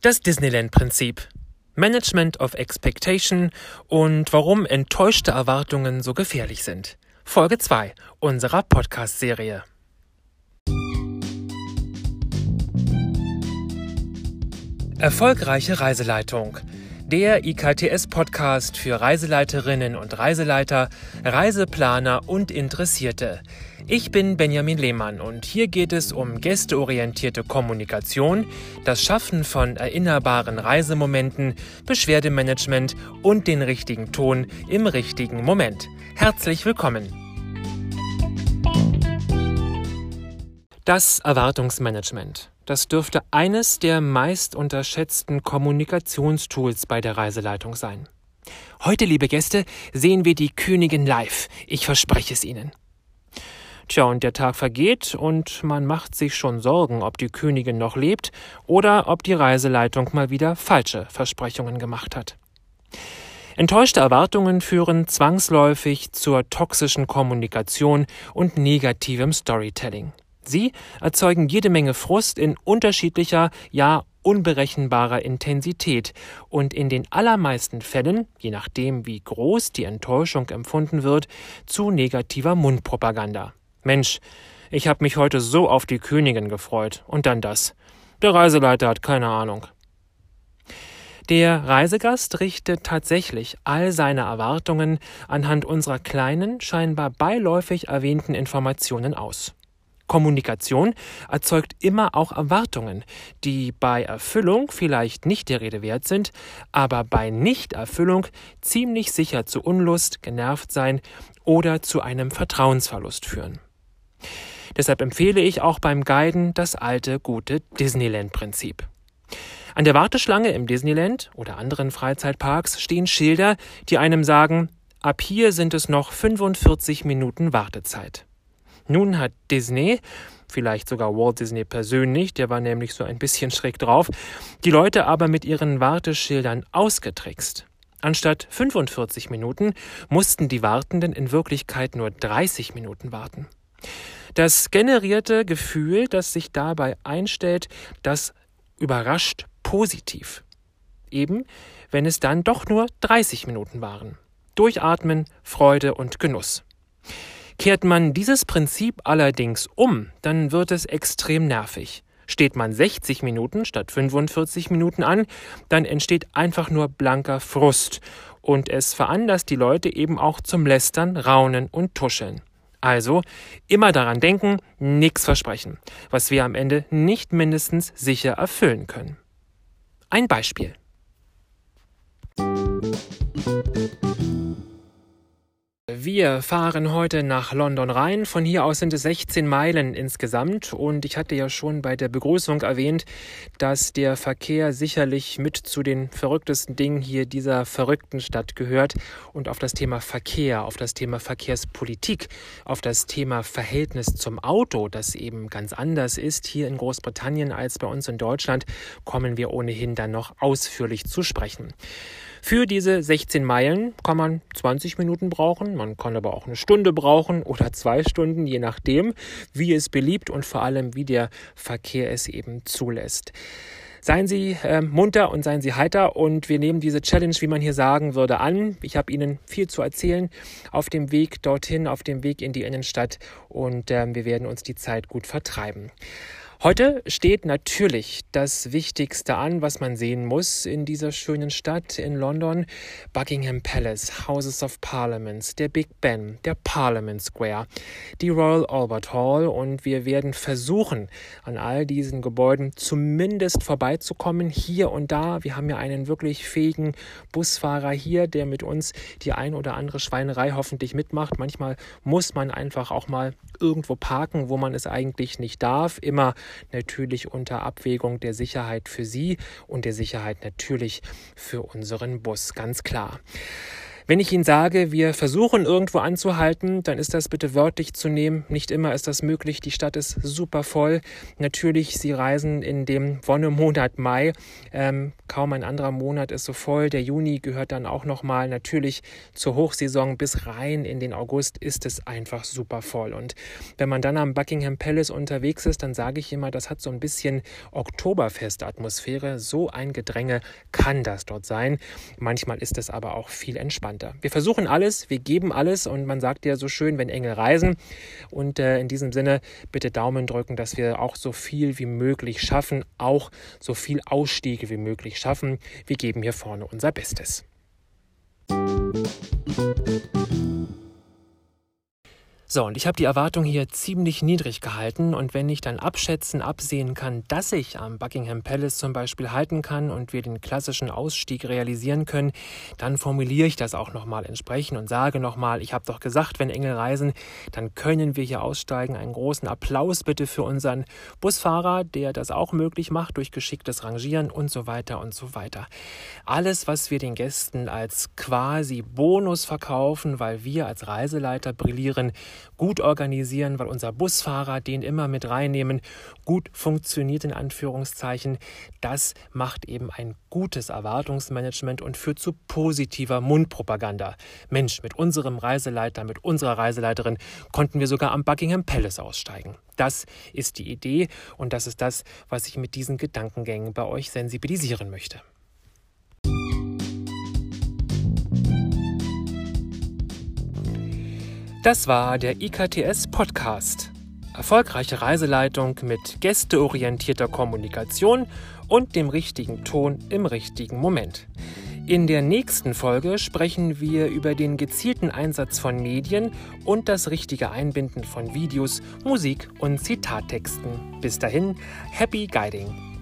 Das Disneyland-Prinzip. Management of Expectation und warum enttäuschte Erwartungen so gefährlich sind. Folge 2 unserer Podcast-Serie. Erfolgreiche Reiseleitung. Der IKTS-Podcast für Reiseleiterinnen und Reiseleiter, Reiseplaner und Interessierte. Ich bin Benjamin Lehmann und hier geht es um gästeorientierte Kommunikation, das Schaffen von erinnerbaren Reisemomenten, Beschwerdemanagement und den richtigen Ton im richtigen Moment. Herzlich willkommen! Das Erwartungsmanagement. Das dürfte eines der meist unterschätzten Kommunikationstools bei der Reiseleitung sein. Heute, liebe Gäste, sehen wir die Königin live. Ich verspreche es Ihnen. Tja, und der Tag vergeht und man macht sich schon Sorgen, ob die Königin noch lebt oder ob die Reiseleitung mal wieder falsche Versprechungen gemacht hat. Enttäuschte Erwartungen führen zwangsläufig zur toxischen Kommunikation und negativem Storytelling. Sie erzeugen jede Menge Frust in unterschiedlicher, ja unberechenbarer Intensität und in den allermeisten Fällen, je nachdem wie groß die Enttäuschung empfunden wird, zu negativer Mundpropaganda. Mensch, ich habe mich heute so auf die Königin gefreut. Und dann das. Der Reiseleiter hat keine Ahnung. Der Reisegast richtet tatsächlich all seine Erwartungen anhand unserer kleinen, scheinbar beiläufig erwähnten Informationen aus. Kommunikation erzeugt immer auch Erwartungen, die bei Erfüllung vielleicht nicht der Rede wert sind, aber bei Nichterfüllung ziemlich sicher zu Unlust, genervt sein oder zu einem Vertrauensverlust führen. Deshalb empfehle ich auch beim Guiden das alte gute Disneyland-Prinzip. An der Warteschlange im Disneyland oder anderen Freizeitparks stehen Schilder, die einem sagen, ab hier sind es noch 45 Minuten Wartezeit. Nun hat Disney, vielleicht sogar Walt Disney persönlich, der war nämlich so ein bisschen schräg drauf, die Leute aber mit ihren Warteschildern ausgetrickst. Anstatt 45 Minuten mussten die Wartenden in Wirklichkeit nur 30 Minuten warten. Das generierte Gefühl, das sich dabei einstellt, das überrascht positiv. Eben, wenn es dann doch nur 30 Minuten waren. Durchatmen, Freude und Genuss. Kehrt man dieses Prinzip allerdings um, dann wird es extrem nervig. Steht man 60 Minuten statt 45 Minuten an, dann entsteht einfach nur blanker Frust und es veranlasst die Leute eben auch zum Lästern, Raunen und Tuscheln. Also immer daran denken, nichts versprechen, was wir am Ende nicht mindestens sicher erfüllen können. Ein Beispiel. Wir fahren heute nach London rein. Von hier aus sind es 16 Meilen insgesamt. Und ich hatte ja schon bei der Begrüßung erwähnt, dass der Verkehr sicherlich mit zu den verrücktesten Dingen hier dieser verrückten Stadt gehört. Und auf das Thema Verkehr, auf das Thema Verkehrspolitik, auf das Thema Verhältnis zum Auto, das eben ganz anders ist hier in Großbritannien als bei uns in Deutschland, kommen wir ohnehin dann noch ausführlich zu sprechen. Für diese 16 Meilen kann man 20 Minuten brauchen, man kann aber auch eine Stunde brauchen oder zwei Stunden, je nachdem, wie es beliebt und vor allem, wie der Verkehr es eben zulässt. Seien Sie äh, munter und seien Sie heiter und wir nehmen diese Challenge, wie man hier sagen würde, an. Ich habe Ihnen viel zu erzählen auf dem Weg dorthin, auf dem Weg in die Innenstadt und äh, wir werden uns die Zeit gut vertreiben. Heute steht natürlich das Wichtigste an, was man sehen muss in dieser schönen Stadt in London. Buckingham Palace, Houses of Parliaments, der Big Ben, der Parliament Square, die Royal Albert Hall und wir werden versuchen, an all diesen Gebäuden zumindest vorbeizukommen, hier und da. Wir haben ja einen wirklich fähigen Busfahrer hier, der mit uns die ein oder andere Schweinerei hoffentlich mitmacht. Manchmal muss man einfach auch mal irgendwo parken, wo man es eigentlich nicht darf. Immer natürlich unter Abwägung der Sicherheit für Sie und der Sicherheit natürlich für unseren Bus, ganz klar. Wenn ich Ihnen sage, wir versuchen irgendwo anzuhalten, dann ist das bitte wörtlich zu nehmen. Nicht immer ist das möglich. Die Stadt ist super voll. Natürlich, Sie reisen in dem Wonnemonat Mai. Ähm, kaum ein anderer Monat ist so voll. Der Juni gehört dann auch nochmal natürlich zur Hochsaison bis rein in den August ist es einfach super voll. Und wenn man dann am Buckingham Palace unterwegs ist, dann sage ich immer, das hat so ein bisschen Oktoberfest-Atmosphäre. So ein Gedränge kann das dort sein. Manchmal ist es aber auch viel entspannter entspannter. Wir versuchen alles, wir geben alles und man sagt ja so schön, wenn Engel reisen. Und äh, in diesem Sinne bitte Daumen drücken, dass wir auch so viel wie möglich schaffen, auch so viel Ausstiege wie möglich schaffen. Wir geben hier vorne unser Bestes. So, und ich habe die Erwartung hier ziemlich niedrig gehalten und wenn ich dann abschätzen, absehen kann, dass ich am Buckingham Palace zum Beispiel halten kann und wir den klassischen Ausstieg realisieren können, dann formuliere ich das auch nochmal entsprechend und sage nochmal, ich habe doch gesagt, wenn Engel reisen, dann können wir hier aussteigen. Einen großen Applaus bitte für unseren Busfahrer, der das auch möglich macht durch geschicktes Rangieren und so weiter und so weiter. Alles, was wir den Gästen als quasi Bonus verkaufen, weil wir als Reiseleiter brillieren, gut organisieren, weil unser Busfahrer den immer mit reinnehmen, gut funktioniert in Anführungszeichen. Das macht eben ein gutes Erwartungsmanagement und führt zu positiver Mundpropaganda. Mensch, mit unserem Reiseleiter, mit unserer Reiseleiterin konnten wir sogar am Buckingham Palace aussteigen. Das ist die Idee und das ist das, was ich mit diesen Gedankengängen bei euch sensibilisieren möchte. Das war der IKTS Podcast. Erfolgreiche Reiseleitung mit gästeorientierter Kommunikation und dem richtigen Ton im richtigen Moment. In der nächsten Folge sprechen wir über den gezielten Einsatz von Medien und das richtige Einbinden von Videos, Musik und Zitattexten. Bis dahin, happy guiding!